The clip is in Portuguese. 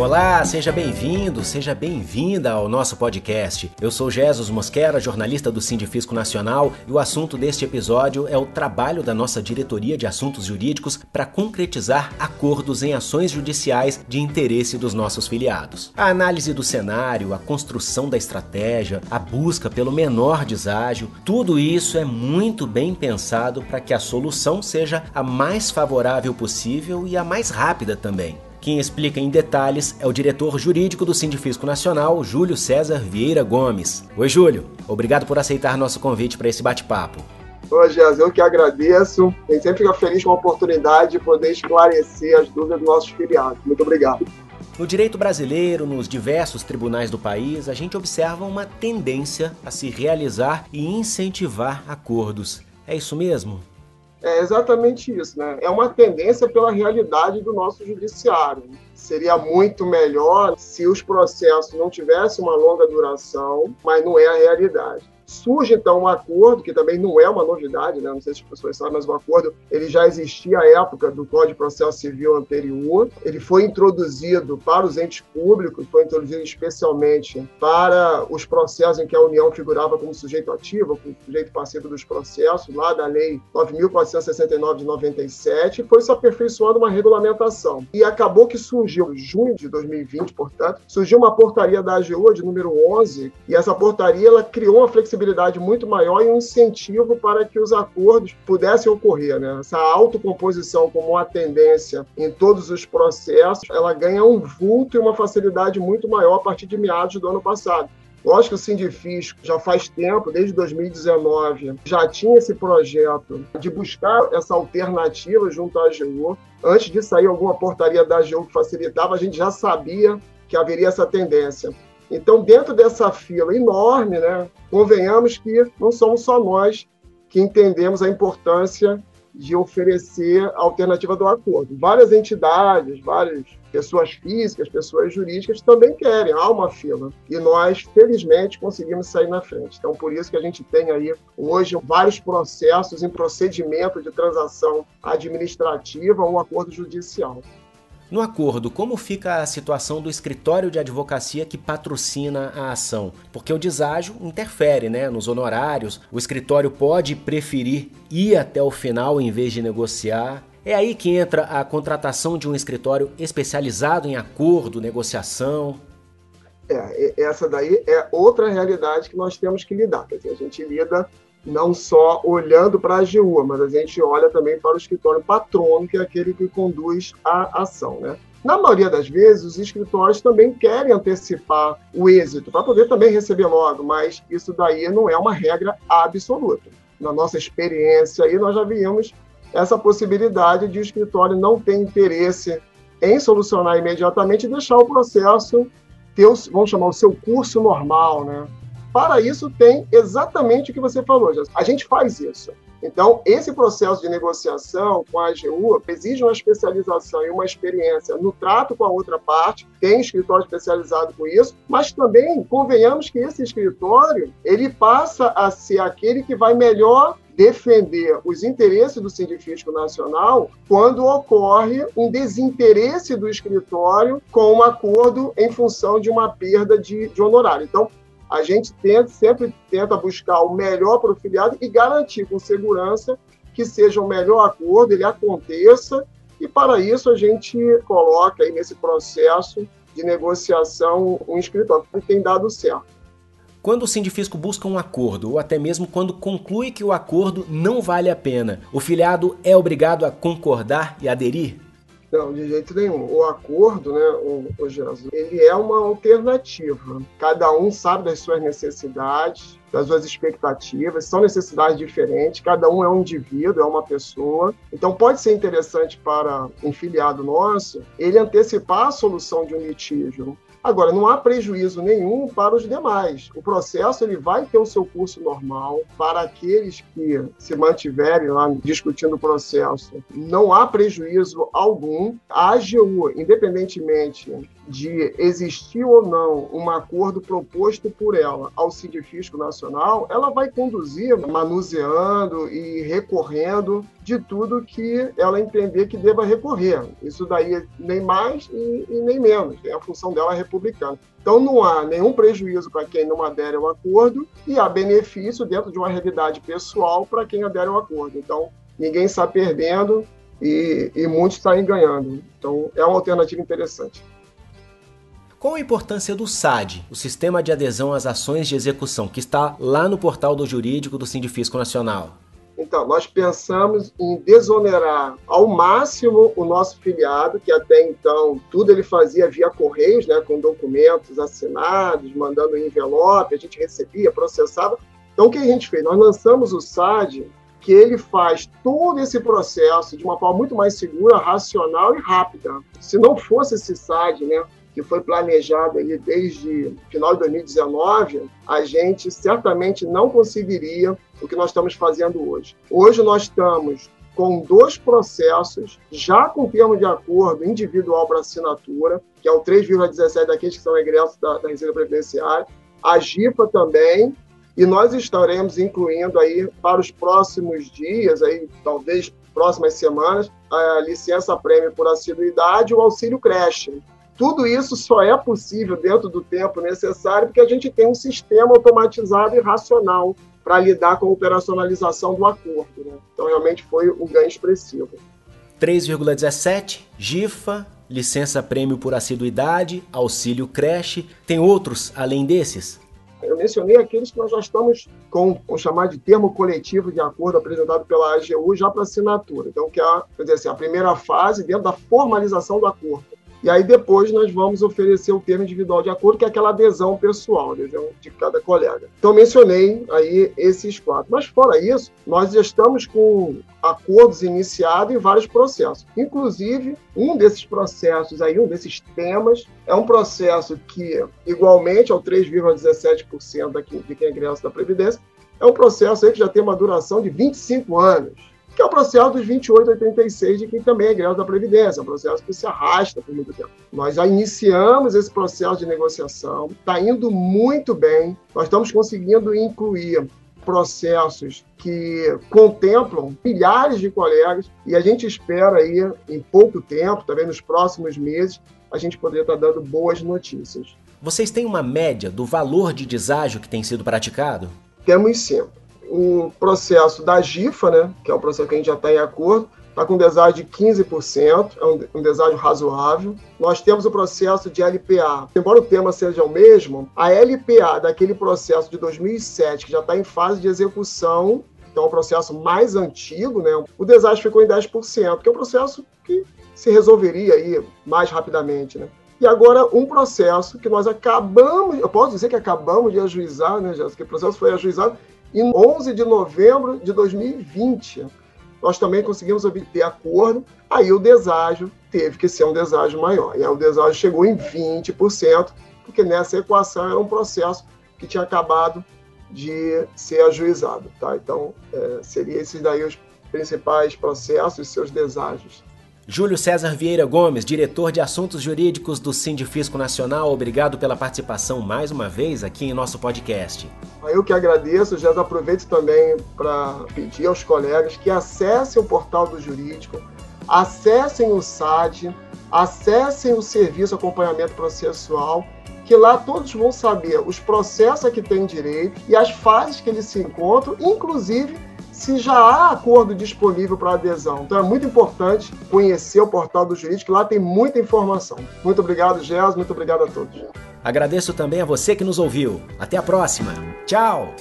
Olá, seja bem-vindo, seja bem-vinda ao nosso podcast. Eu sou Jesus Mosquera, jornalista do Sindifisco Nacional, e o assunto deste episódio é o trabalho da nossa diretoria de assuntos jurídicos para concretizar acordos em ações judiciais de interesse dos nossos filiados. A análise do cenário, a construção da estratégia, a busca pelo menor deságio, tudo isso é muito bem pensado para que a solução seja a mais favorável possível e a mais rápida também. Quem explica em detalhes é o diretor jurídico do Sindifisco Nacional, Júlio César Vieira Gomes. Oi, Júlio. Obrigado por aceitar nosso convite para esse bate-papo. Ô, Gés, eu que agradeço. Gente sempre fica feliz com a oportunidade de poder esclarecer as dúvidas dos nossos filiados. Muito obrigado. No direito brasileiro, nos diversos tribunais do país, a gente observa uma tendência a se realizar e incentivar acordos. É isso mesmo? É exatamente isso, né? É uma tendência pela realidade do nosso judiciário. Seria muito melhor se os processos não tivessem uma longa duração, mas não é a realidade. Surge então um acordo, que também não é uma novidade, né? não sei se as pessoas sabem, mas o acordo ele já existia à época do Código de Processo Civil anterior. Ele foi introduzido para os entes públicos, foi introduzido especialmente para os processos em que a União figurava como sujeito ativo, como sujeito passivo dos processos, lá da Lei 9.469 de 97, e foi se aperfeiçoando uma regulamentação. E acabou que surgiu, em junho de 2020, portanto, surgiu uma portaria da AGU de número 11, e essa portaria ela criou uma flexibilidade flexibilidade muito maior e um incentivo para que os acordos pudessem ocorrer. Né? Essa autocomposição como uma tendência em todos os processos, ela ganha um vulto e uma facilidade muito maior a partir de meados do ano passado. Lógico que o Sindifisco já faz tempo, desde 2019, já tinha esse projeto de buscar essa alternativa junto à AGU. Antes de sair alguma portaria da AGU que facilitava, a gente já sabia que haveria essa tendência. Então, dentro dessa fila enorme, né, convenhamos que não somos só nós que entendemos a importância de oferecer a alternativa do acordo. Várias entidades, várias pessoas físicas, pessoas jurídicas também querem, há uma fila. E nós, felizmente, conseguimos sair na frente. Então, por isso que a gente tem aí hoje vários processos em procedimento de transação administrativa ou acordo judicial. No acordo, como fica a situação do escritório de advocacia que patrocina a ação? Porque o deságio interfere né, nos honorários, o escritório pode preferir ir até o final em vez de negociar. É aí que entra a contratação de um escritório especializado em acordo, negociação. É, essa daí é outra realidade que nós temos que lidar. Quer dizer, a gente lida não só olhando para a AGU, mas a gente olha também para o escritório patrono, que é aquele que conduz a ação. Né? Na maioria das vezes, os escritórios também querem antecipar o êxito, para poder também receber logo, mas isso daí não é uma regra absoluta. Na nossa experiência, aí, nós já vimos essa possibilidade de o escritório não ter interesse em solucionar imediatamente e deixar o processo ter, vamos chamar, o seu curso normal, né? Para isso, tem exatamente o que você falou, Jéssica. A gente faz isso. Então, esse processo de negociação com a AGU exige uma especialização e uma experiência no trato com a outra parte, tem escritório especializado com isso, mas também convenhamos que esse escritório ele passa a ser aquele que vai melhor defender os interesses do sindifisco nacional quando ocorre um desinteresse do escritório com um acordo em função de uma perda de, de honorário. Então, a gente tenta, sempre tenta buscar o melhor para o filiado e garantir com segurança que seja o melhor acordo, ele aconteça, e para isso a gente coloca aí nesse processo de negociação um escritório que tem dado certo. Quando o sindifisco busca um acordo, ou até mesmo quando conclui que o acordo não vale a pena, o filiado é obrigado a concordar e aderir? Não, de jeito nenhum. O acordo, né, o, o Jesus, ele é uma alternativa. Cada um sabe das suas necessidades, das suas expectativas, são necessidades diferentes, cada um é um indivíduo, é uma pessoa. Então pode ser interessante para um filiado nosso ele antecipar a solução de um litígio Agora, não há prejuízo nenhum para os demais. O processo ele vai ter o seu curso normal para aqueles que se mantiverem lá discutindo o processo. Não há prejuízo algum. A AGU, independentemente de existir ou não um acordo proposto por ela ao Sindifisco Nacional, ela vai conduzir manuseando e recorrendo de tudo que ela entender que deva recorrer. Isso daí nem mais e, e nem menos. É a função dela republicana. Então não há nenhum prejuízo para quem não adere ao acordo e há benefício dentro de uma realidade pessoal para quem adere ao acordo. Então ninguém está perdendo e, e muitos saem ganhando. Então é uma alternativa interessante. Qual a importância do SAD, o Sistema de Adesão às Ações de Execução, que está lá no portal do jurídico do Sindifisco Nacional? Então, nós pensamos em desonerar ao máximo o nosso filiado, que até então tudo ele fazia via correios, né, com documentos assinados, mandando em envelope, a gente recebia, processava. Então, o que a gente fez? Nós lançamos o SAD, que ele faz todo esse processo de uma forma muito mais segura, racional e rápida. Se não fosse esse SAD, né, que foi planejado aí desde final de 2019, a gente certamente não conseguiria o que nós estamos fazendo hoje. Hoje nós estamos com dois processos, já com termo de acordo individual para assinatura, que é o 3,17 daqueles que são egressos da, da Receita Previdenciária, a GIFA também, e nós estaremos incluindo aí para os próximos dias, aí talvez próximas semanas, a licença prêmio por assiduidade e o auxílio creche, tudo isso só é possível dentro do tempo necessário porque a gente tem um sistema automatizado e racional para lidar com a operacionalização do acordo. Né? Então, realmente foi um ganho expressivo. 3,17, GIFA, licença prêmio por assiduidade, auxílio creche. Tem outros além desses? Eu mencionei aqueles que nós já estamos com o chamado de termo coletivo de acordo apresentado pela AGU já para assinatura. Então, que é quer dizer assim, a primeira fase dentro da formalização do acordo. E aí depois nós vamos oferecer o termo individual de acordo, que é aquela adesão pessoal, adesão de cada colega. Então mencionei aí esses quatro. Mas fora isso, nós já estamos com acordos iniciados em vários processos. Inclusive, um desses processos aí, um desses temas, é um processo que, igualmente ao 3,17% de quem ingressa da Previdência, é um processo aí que já tem uma duração de 25 anos que é o processo dos 2886 de quem também é greve da Previdência, é um processo que se arrasta por muito tempo. Nós já iniciamos esse processo de negociação, está indo muito bem, nós estamos conseguindo incluir processos que contemplam milhares de colegas e a gente espera aí, em pouco tempo, também nos próximos meses, a gente poder estar tá dando boas notícias. Vocês têm uma média do valor de deságio que tem sido praticado? Temos sim o processo da GIFA, né, que é o processo que a gente já está em acordo, está com um deságio de 15%, é um, deságio razoável. Nós temos o processo de LPA. Embora o tema seja o mesmo, a LPA daquele processo de 2007, que já está em fase de execução, então é um processo mais antigo, né, o deságio ficou em 10%, que é um processo que se resolveria aí mais rapidamente, né? E agora um processo que nós acabamos, eu posso dizer que acabamos de ajuizar, né, Jéssica? O processo foi ajuizado em 11 de novembro de 2020, nós também conseguimos obter acordo, aí o deságio teve que ser um deságio maior. E aí o deságio chegou em 20%, porque nessa equação era um processo que tinha acabado de ser ajuizado. Tá? Então, é, seriam esses daí os principais processos e seus deságios. Júlio César Vieira Gomes, diretor de Assuntos Jurídicos do Sindifisco Nacional, obrigado pela participação mais uma vez aqui em nosso podcast. Eu que agradeço, já aproveito também para pedir aos colegas que acessem o portal do Jurídico, acessem o SAD, acessem o Serviço Acompanhamento Processual, que lá todos vão saber os processos a que têm direito e as fases que eles se encontram, inclusive se já há acordo disponível para adesão. Então é muito importante conhecer o portal do jurídico, lá tem muita informação. Muito obrigado, Gés, muito obrigado a todos. Agradeço também a você que nos ouviu. Até a próxima. Tchau!